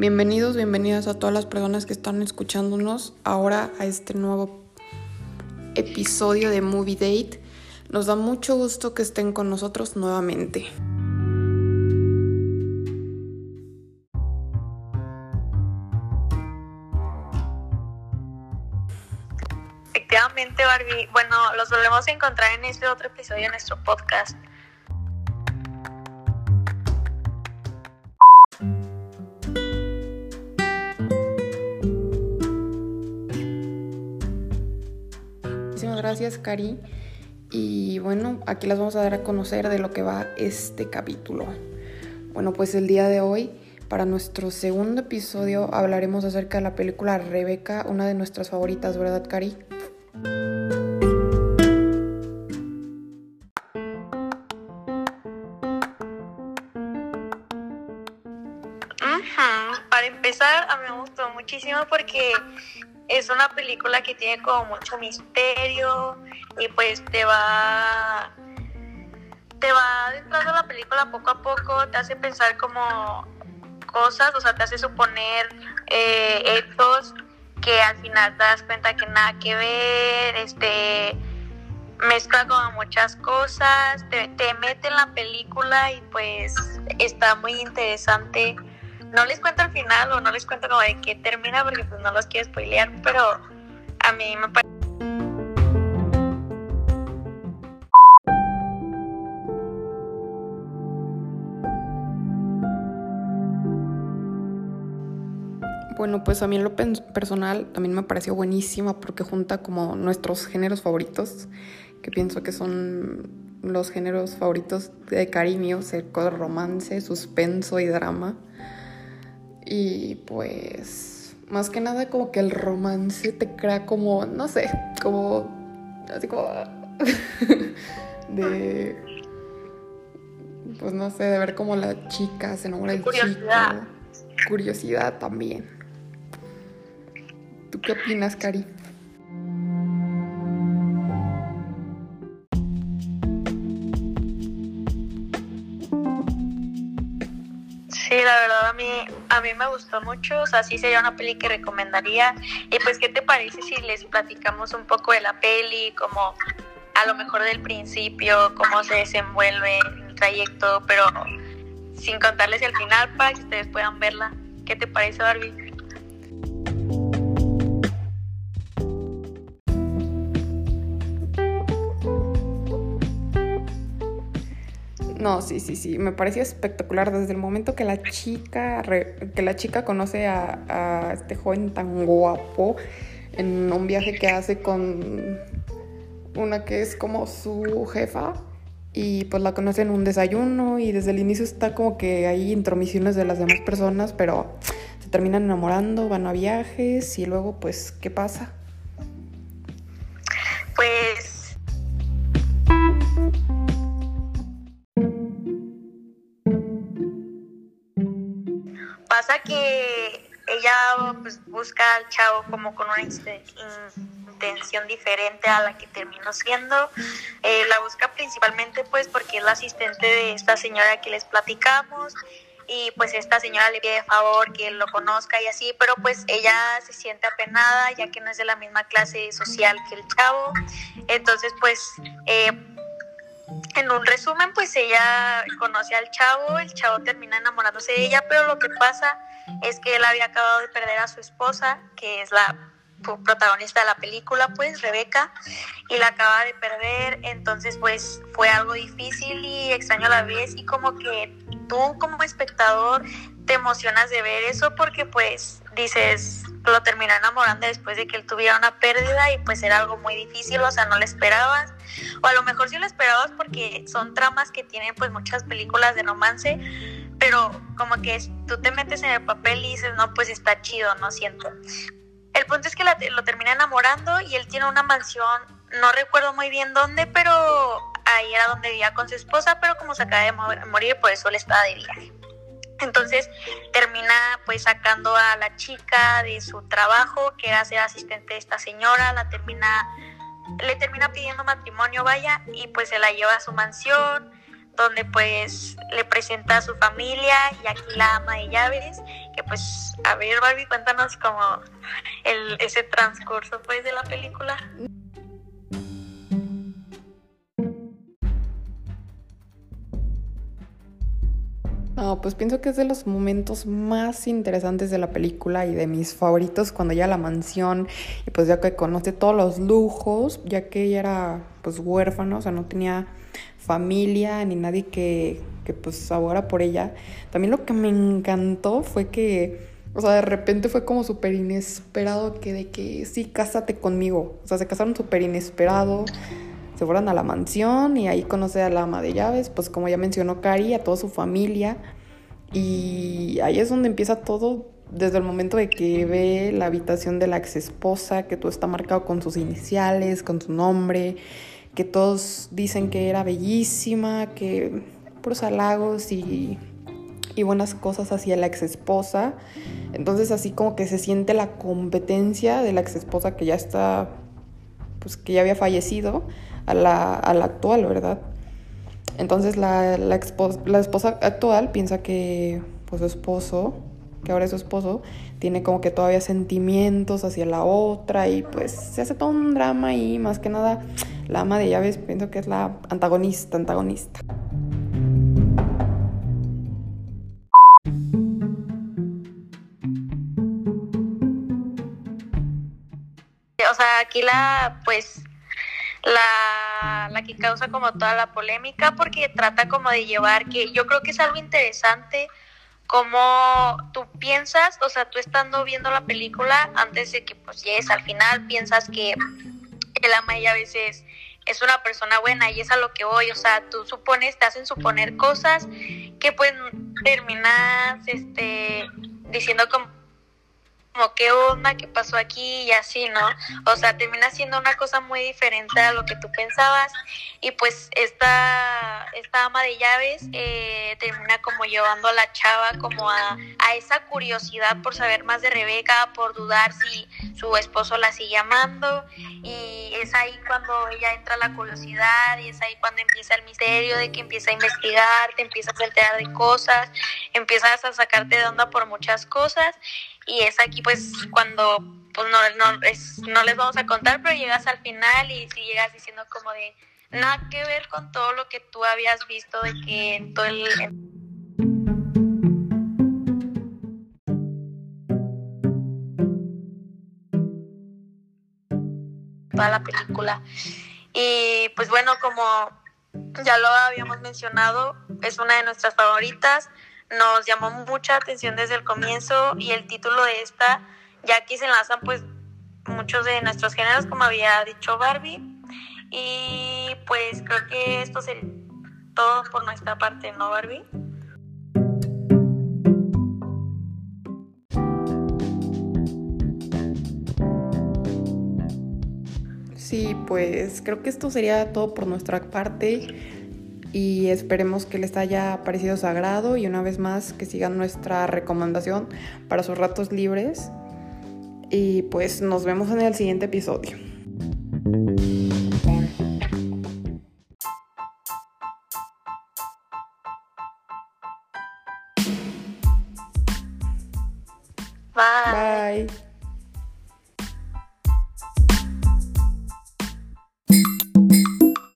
Bienvenidos, bienvenidas a todas las personas que están escuchándonos ahora a este nuevo episodio de Movie Date. Nos da mucho gusto que estén con nosotros nuevamente. Efectivamente, Barbie. Bueno, los volvemos a encontrar en este otro episodio de nuestro podcast. Gracias, Cari. Y bueno, aquí las vamos a dar a conocer de lo que va este capítulo. Bueno, pues el día de hoy, para nuestro segundo episodio, hablaremos acerca de la película Rebeca, una de nuestras favoritas, ¿verdad, Cari? Para empezar, a mí me gustó muchísimo porque es una película que tiene como mucho misterio y pues te va te va adentrando la película poco a poco, te hace pensar como cosas, o sea, te hace suponer eh, hechos que al final te das cuenta que nada que ver, este mezcla como muchas cosas, te, te mete en la película y pues está muy interesante. No les cuento el final o no les cuento como de qué termina porque pues no los quiero spoilear, pero a mí me parece Bueno, pues a mí en lo personal también me pareció buenísima porque junta como nuestros géneros favoritos, que pienso que son los géneros favoritos de Cari y mío, cerco romance, suspenso y drama. Y pues, más que nada como que el romance te crea como, no sé, como, así como, de, pues no sé, de ver como la chica se enamora del Curiosidad. chico. Curiosidad también. ¿Tú qué opinas, Cari? Sí, la verdad a mí, a mí me gustó mucho, o sea, sí sería una peli que recomendaría. Y pues, ¿qué te parece si les platicamos un poco de la peli, como a lo mejor del principio, cómo se desenvuelve el trayecto, pero sin contarles el final para que ustedes puedan verla? ¿Qué te parece, Barbie? No, sí, sí, sí, me pareció espectacular desde el momento que la chica, que la chica conoce a, a este joven tan guapo en un viaje que hace con una que es como su jefa y pues la conoce en un desayuno y desde el inicio está como que hay intromisiones de las demás personas, pero se terminan enamorando, van a viajes y luego pues, ¿qué pasa? Pasa que ella pues, busca al chavo como con una intención diferente a la que terminó siendo. Eh, la busca principalmente pues porque es la asistente de esta señora que les platicamos y pues esta señora le pide de favor que lo conozca y así, pero pues ella se siente apenada ya que no es de la misma clase social que el chavo. Entonces pues eh, en un resumen, pues ella conoce al chavo, el chavo termina enamorándose de ella, pero lo que pasa es que él había acabado de perder a su esposa, que es la pro- protagonista de la película, pues Rebeca, y la acaba de perder, entonces pues fue algo difícil y extraño a la vez y como que tú como espectador te emocionas de ver eso porque pues dices, lo terminó enamorando después de que él tuviera una pérdida y pues era algo muy difícil, o sea, no lo esperabas o a lo mejor sí lo esperabas porque son tramas que tienen pues muchas películas de romance, pero como que tú te metes en el papel y dices, no, pues está chido, no siento. El punto es que la- lo termina enamorando y él tiene una mansión, no recuerdo muy bien dónde, pero ahí era donde vivía con su esposa, pero como se acaba de mo- morir, por eso él estaba de viaje. Entonces termina pues sacando a la chica de su trabajo, que era ser asistente de esta señora, la termina, le termina pidiendo matrimonio, vaya, y pues se la lleva a su mansión, donde pues le presenta a su familia y aquí la ama de llaves, que pues, a ver Barbie, cuéntanos como el, ese transcurso pues de la película. No, pues pienso que es de los momentos más interesantes de la película y de mis favoritos cuando ya la mansión y pues ya que conoce todos los lujos, ya que ella era pues huérfana, o sea, no tenía familia ni nadie que, que pues ahora por ella. También lo que me encantó fue que, o sea, de repente fue como súper inesperado que de que sí, cásate conmigo. O sea, se casaron súper inesperado se fueron a la mansión y ahí conoce a la ama de llaves, pues como ya mencionó Cari, a toda su familia. Y ahí es donde empieza todo, desde el momento de que ve la habitación de la ex esposa, que todo está marcado con sus iniciales, con su nombre, que todos dicen que era bellísima, que puros halagos y, y buenas cosas hacia la ex esposa. Entonces así como que se siente la competencia de la ex esposa que ya está, pues que ya había fallecido a la, actual, ¿verdad? Entonces la, la, esposa actual piensa que pues, su esposo, que ahora es su esposo, tiene como que todavía sentimientos hacia la otra y pues se hace todo un drama y más que nada la ama de llaves pienso que es la antagonista, antagonista. O sea, aquí la, pues, la, que causa como toda la polémica porque trata como de llevar que yo creo que es algo interesante como tú piensas, o sea, tú estando viendo la película antes de que pues llegues al final, piensas que el ama a veces es una persona buena y es a lo que voy, o sea, tú supones, te hacen suponer cosas que pues terminas este diciendo como como qué onda, qué pasó aquí y así, ¿no? O sea, termina siendo una cosa muy diferente a lo que tú pensabas. Y pues esta, esta ama de llaves eh, termina como llevando a la chava como a, a esa curiosidad por saber más de Rebeca, por dudar si su esposo la sigue amando. Y es ahí cuando ella entra la curiosidad y es ahí cuando empieza el misterio de que empieza a investigar, te empiezas a enterar de cosas, empiezas a sacarte de onda por muchas cosas y es aquí pues cuando pues no, no, es, no les vamos a contar, pero llegas al final y si llegas diciendo como de nada que ver con todo lo que tú habías visto de que en todo el... toda la película. Y pues bueno, como ya lo habíamos mencionado, es una de nuestras favoritas nos llamó mucha atención desde el comienzo y el título de esta, ya que se enlazan pues muchos de nuestros géneros, como había dicho Barbie. Y pues creo que esto es todo por nuestra parte, ¿no, Barbie? Sí, pues creo que esto sería todo por nuestra parte y esperemos que les haya parecido sagrado y una vez más que sigan nuestra recomendación para sus ratos libres y pues nos vemos en el siguiente episodio. Bye. Bye.